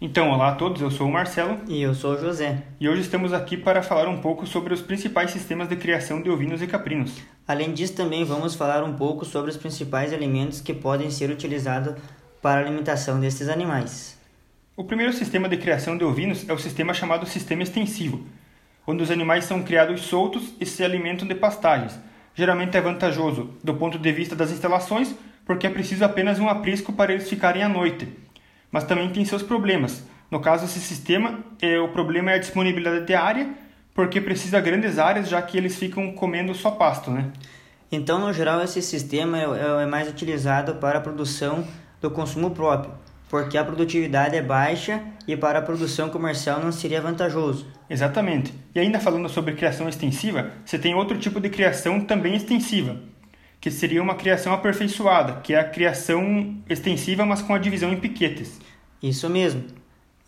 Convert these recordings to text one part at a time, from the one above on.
Então, olá a todos, eu sou o Marcelo. E eu sou o José. E hoje estamos aqui para falar um pouco sobre os principais sistemas de criação de ovinos e caprinos. Além disso, também vamos falar um pouco sobre os principais alimentos que podem ser utilizados para a alimentação destes animais. O primeiro sistema de criação de ovinos é o sistema chamado sistema extensivo, onde os animais são criados soltos e se alimentam de pastagens. Geralmente é vantajoso do ponto de vista das instalações, porque é preciso apenas um aprisco para eles ficarem à noite mas também tem seus problemas. No caso desse sistema, é, o problema é a disponibilidade de área, porque precisa grandes áreas, já que eles ficam comendo só pasto, né? Então, no geral, esse sistema é, é mais utilizado para a produção do consumo próprio, porque a produtividade é baixa e para a produção comercial não seria vantajoso. Exatamente. E ainda falando sobre criação extensiva, você tem outro tipo de criação também extensiva, que seria uma criação aperfeiçoada, que é a criação extensiva, mas com a divisão em piquetes. Isso mesmo.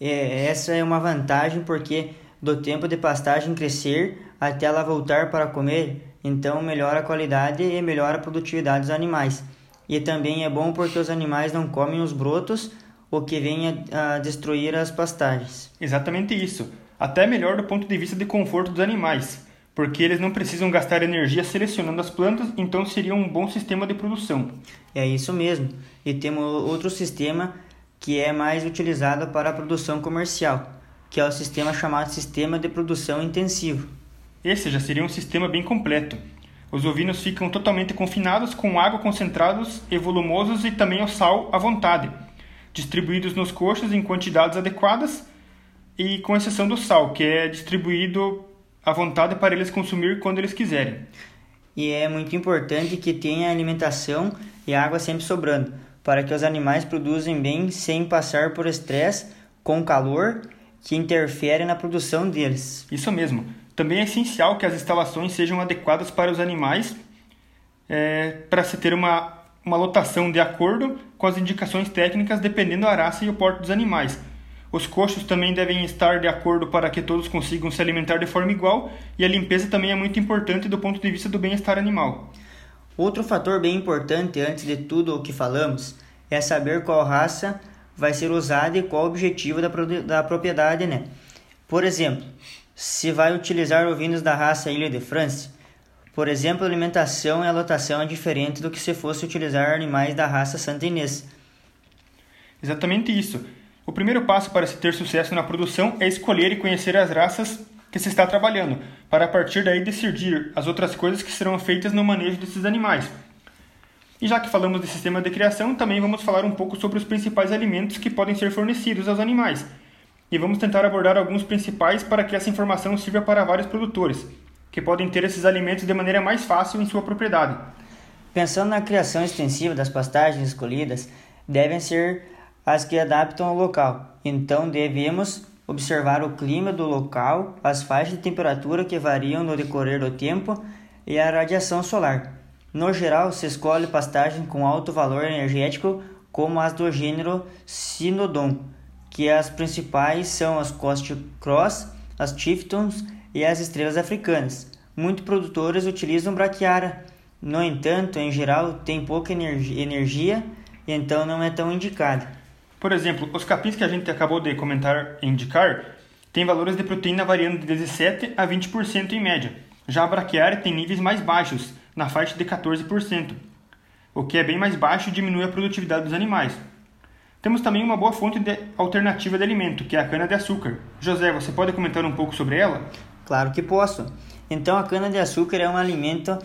É, essa é uma vantagem porque do tempo de pastagem crescer até ela voltar para comer, então melhora a qualidade e melhora a produtividade dos animais. E também é bom porque os animais não comem os brotos, o que vem a, a destruir as pastagens. Exatamente isso. Até melhor do ponto de vista de conforto dos animais porque eles não precisam gastar energia selecionando as plantas, então seria um bom sistema de produção. É isso mesmo. E temos outro sistema que é mais utilizado para a produção comercial, que é o sistema chamado sistema de produção intensivo. Esse já seria um sistema bem completo. Os ovinos ficam totalmente confinados com água concentrados e volumosos e também o sal à vontade, distribuídos nos coxos em quantidades adequadas e com exceção do sal, que é distribuído à vontade para eles consumir quando eles quiserem. E é muito importante que tenha alimentação e água sempre sobrando, para que os animais produzem bem sem passar por estresse com calor que interfere na produção deles. Isso mesmo. Também é essencial que as instalações sejam adequadas para os animais, é, para se ter uma, uma lotação de acordo com as indicações técnicas, dependendo da raça e o porte dos animais os coxos também devem estar de acordo para que todos consigam se alimentar de forma igual e a limpeza também é muito importante do ponto de vista do bem-estar animal. Outro fator bem importante antes de tudo o que falamos é saber qual raça vai ser usada e qual o objetivo da, da propriedade, né? Por exemplo, se vai utilizar ovinos da raça Ilha de France, por exemplo, a alimentação e a lotação é diferente do que se fosse utilizar animais da raça Santa Inês. Exatamente isso. O primeiro passo para se ter sucesso na produção é escolher e conhecer as raças que se está trabalhando, para a partir daí decidir as outras coisas que serão feitas no manejo desses animais. E já que falamos de sistema de criação, também vamos falar um pouco sobre os principais alimentos que podem ser fornecidos aos animais. E vamos tentar abordar alguns principais para que essa informação sirva para vários produtores, que podem ter esses alimentos de maneira mais fácil em sua propriedade. Pensando na criação extensiva das pastagens escolhidas, devem ser as que adaptam ao local. Então devemos observar o clima do local, as faixas de temperatura que variam no decorrer do tempo e a radiação solar. No geral, se escolhe pastagem com alto valor energético, como as do gênero Sinodon, que as principais são as Coast Cross, as Chiftons e as estrelas africanas. Muitos produtores utilizam braquiária, no entanto, em geral, tem pouca energia, então não é tão indicada. Por exemplo, os capins que a gente acabou de comentar e indicar têm valores de proteína variando de 17 a 20% em média. Já a braquiária tem níveis mais baixos, na faixa de 14%, o que é bem mais baixo e diminui a produtividade dos animais. Temos também uma boa fonte de alternativa de alimento, que é a cana-de-açúcar. José, você pode comentar um pouco sobre ela? Claro que posso. Então, a cana-de-açúcar é um alimento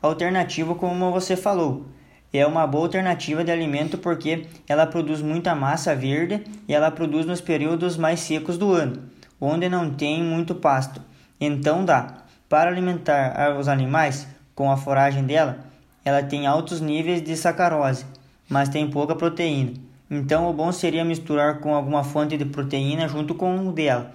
alternativo, como você falou é uma boa alternativa de alimento porque ela produz muita massa verde e ela produz nos períodos mais secos do ano, onde não tem muito pasto. Então dá. Para alimentar os animais com a foragem dela, ela tem altos níveis de sacarose, mas tem pouca proteína. Então o bom seria misturar com alguma fonte de proteína junto com o dela.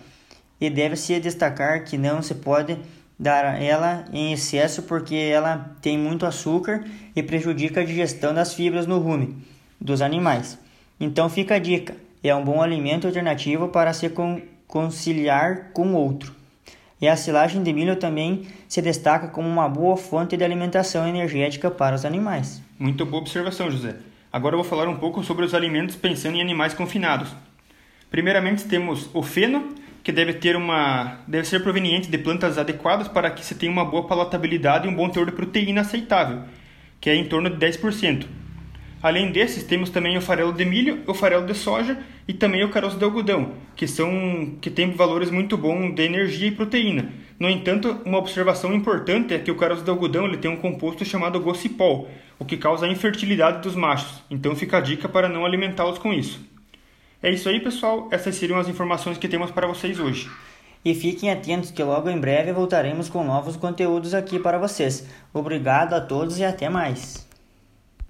E deve-se destacar que não se pode dar ela em excesso porque ela tem muito açúcar e prejudica a digestão das fibras no rume dos animais. Então fica a dica: é um bom alimento alternativo para se conciliar com outro. E a silagem de milho também se destaca como uma boa fonte de alimentação energética para os animais. Muito boa observação, José. Agora eu vou falar um pouco sobre os alimentos pensando em animais confinados. Primeiramente temos o feno, que deve ter uma deve ser proveniente de plantas adequadas para que se tenha uma boa palatabilidade e um bom teor de proteína aceitável, que é em torno de 10%. Além desses, temos também o farelo de milho, o farelo de soja e também o caroço de algodão, que são que têm valores muito bons de energia e proteína. No entanto, uma observação importante é que o caroço de algodão ele tem um composto chamado gocipol, o que causa a infertilidade dos machos. Então fica a dica para não alimentá-los com isso. É isso aí, pessoal. Essas seriam as informações que temos para vocês hoje. E fiquem atentos que logo em breve voltaremos com novos conteúdos aqui para vocês. Obrigado a todos e até mais.